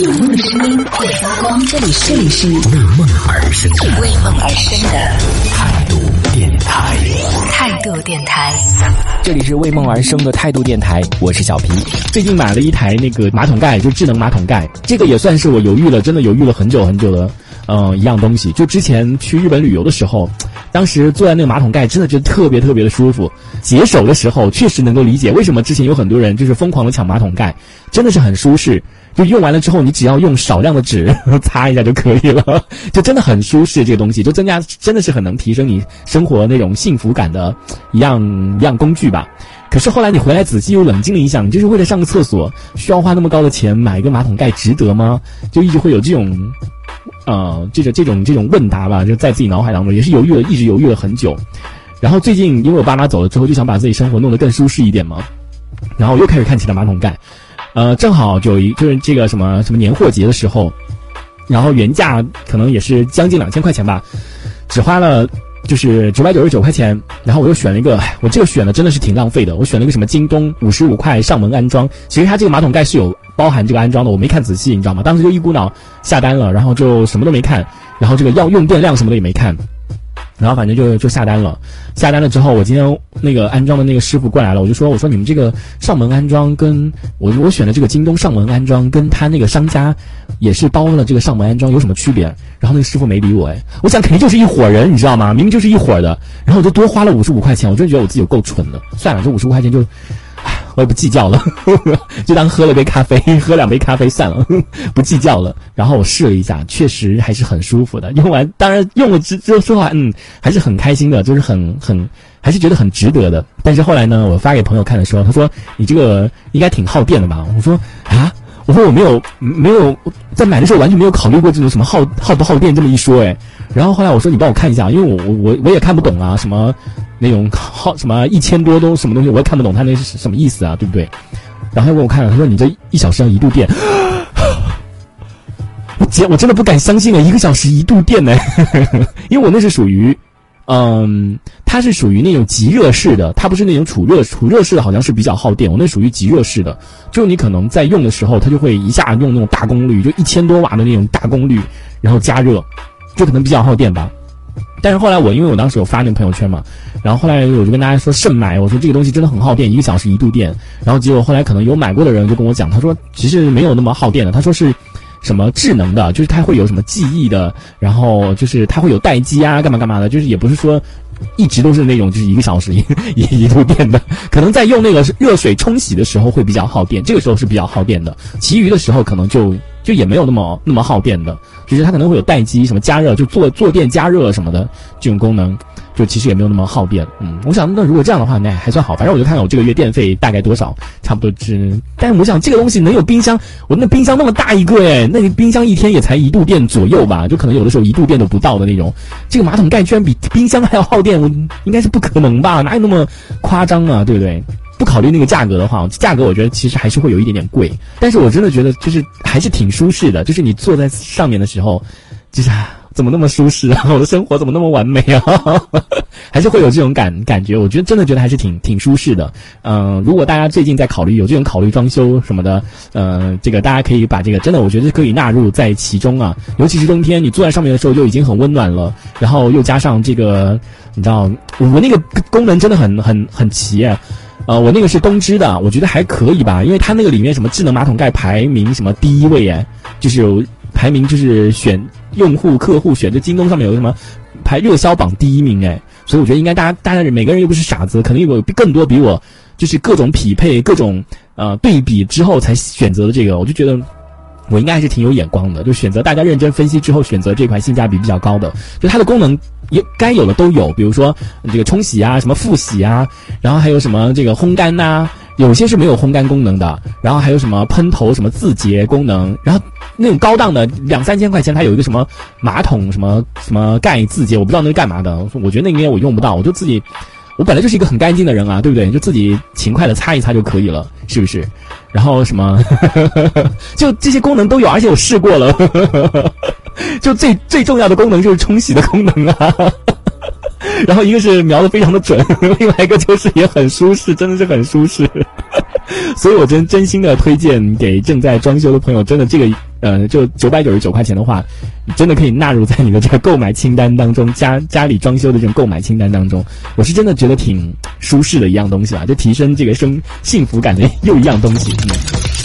有梦的声音会发光，这里是为梦而生的为梦而生的态度电台。态度电台。这里是为梦而生的态度电台，我是小皮。最近买了一台那个马桶盖，就智能马桶盖，这个也算是我犹豫了，真的犹豫了很久很久了，嗯、一样东西。就之前去日本旅游的时候，当时坐在那个马桶盖，真的觉得特别特别的舒服。解手的时候，确实能够理解为什么之前有很多人就是疯狂的抢马桶盖，真的是很舒适。就用完了之后，你只要用少量的纸 擦一下就可以了，就真的很舒适。这个东西就增加，真的是很能提升你生活那种幸福感的一样一样工具吧。可是后来你回来仔细又冷静了一想，你就是为了上个厕所，需要花那么高的钱买一个马桶盖，值得吗？就一直会有这种，呃，这个这种这种问答吧，就在自己脑海当中也是犹豫了，一直犹豫了很久。然后最近因为我爸妈走了之后，就想把自己生活弄得更舒适一点嘛，然后又开始看起了马桶盖。呃，正好有一就是这个什么什么年货节的时候，然后原价可能也是将近两千块钱吧，只花了就是九百九十九块钱，然后我又选了一个，我这个选的真的是挺浪费的，我选了一个什么京东五十五块上门安装，其实它这个马桶盖是有包含这个安装的，我没看仔细，你知道吗？当时就一股脑下单了，然后就什么都没看，然后这个要用电量什么的也没看。然后反正就就下单了，下单了之后，我今天那个安装的那个师傅过来了，我就说，我说你们这个上门安装跟我我选的这个京东上门安装跟他那个商家也是包了这个上门安装有什么区别？然后那个师傅没理我，哎，我想肯定就是一伙人，你知道吗？明明就是一伙的，然后我就多花了五十五块钱，我真的觉得我自己有够蠢的。算了，这五十五块钱就。我也不计较了，就当喝了杯咖啡，喝两杯咖啡算了，不计较了。然后我试了一下，确实还是很舒服的。用完，当然用了之之后说话，嗯，还是很开心的，就是很很，还是觉得很值得的。但是后来呢，我发给朋友看的时候，他说你这个应该挺耗电的吧？我说啊，我说我没有没有在买的时候完全没有考虑过这种什么耗耗不耗电这么一说，哎。然后后来我说你帮我看一下，因为我我我我也看不懂啊，什么那种耗什么一千多都什么东西，我也看不懂他那是什么意思啊，对不对？然后他给我看了，他说你这一小时要一度电，我姐我真的不敢相信啊，一个小时一度电呢，因为我那是属于，嗯，它是属于那种极热式的，它不是那种储热储热式的，好像是比较耗电，我那属于极热式的，就你可能在用的时候，它就会一下用那种大功率，就一千多瓦的那种大功率，然后加热，就可能比较耗电吧。但是后来我因为我当时有发那个朋友圈嘛，然后后来我就跟大家说慎买，我说这个东西真的很耗电，一个小时一度电。然后结果后来可能有买过的人就跟我讲，他说其实没有那么耗电的，他说是什么智能的，就是它会有什么记忆的，然后就是它会有待机啊，干嘛干嘛的，就是也不是说。一直都是那种就是一个小时一一一度电的，可能在用那个热水冲洗的时候会比较耗电，这个时候是比较耗电的，其余的时候可能就就也没有那么那么耗电的，就是它可能会有待机什么加热，就坐坐垫加热什么的这种功能，就其实也没有那么耗电。嗯，我想那如果这样的话，那还算好，反正我就看看我这个月电费大概多少，差不多是。但是我想这个东西能有冰箱，我那冰箱那么大一个哎，那个冰箱一天也才一度电左右吧，就可能有的时候一度电都不到的那种。这个马桶盖居然比冰箱还要耗电，我应该是不可能吧？哪有那么夸张啊？对不对？不考虑那个价格的话，价格我觉得其实还是会有一点点贵，但是我真的觉得就是还是挺舒适的，就是你坐在上面的时候，就是怎么那么舒适啊？我的生活怎么那么完美啊？还是会有这种感感觉，我觉得真的觉得还是挺挺舒适的。嗯、如果大家最近在考虑有这种考虑装修什么的，呃，这个大家可以把这个真的我觉得可以纳入在其中啊，尤其是冬天你坐在上面的时候就已经很温暖了，然后又加上这个，你知道我那个功能真的很很很齐啊。呃，我那个是东芝的，我觉得还可以吧，因为它那个里面什么智能马桶盖排名什么第一位哎，就是排名就是选用户客户选，就京东上面有什么排热销榜第一名哎，所以我觉得应该大家大家每个人又不是傻子，肯定有更多比我就是各种匹配各种呃对比之后才选择的这个，我就觉得。我应该还是挺有眼光的，就选择大家认真分析之后选择这款性价比比较高的，就它的功能也该有的都有，比如说这个冲洗啊，什么复洗啊，然后还有什么这个烘干呐、有些是没有烘干功能的，然后还有什么喷头什么自洁功能，然后那种高档的两三千块钱，它有一个什么马桶什么什么盖自洁，我不知道那是干嘛的，我觉得那应该我用不到，我就自己。我本来就是一个很干净的人啊，对不对？就自己勤快的擦一擦就可以了，是不是？然后什么，就这些功能都有，而且我试过了，就最最重要的功能就是冲洗的功能啊。然后一个是瞄的非常的准，另外一个就是也很舒适，真的是很舒适。所以我真真心的推荐给正在装修的朋友，真的这个呃，就九百九十九块钱的话，你真的可以纳入在你的这个购买清单当中，家家里装修的这种购买清单当中。我是真的觉得挺舒适的一样东西啊，就提升这个生幸福感的又一样东西。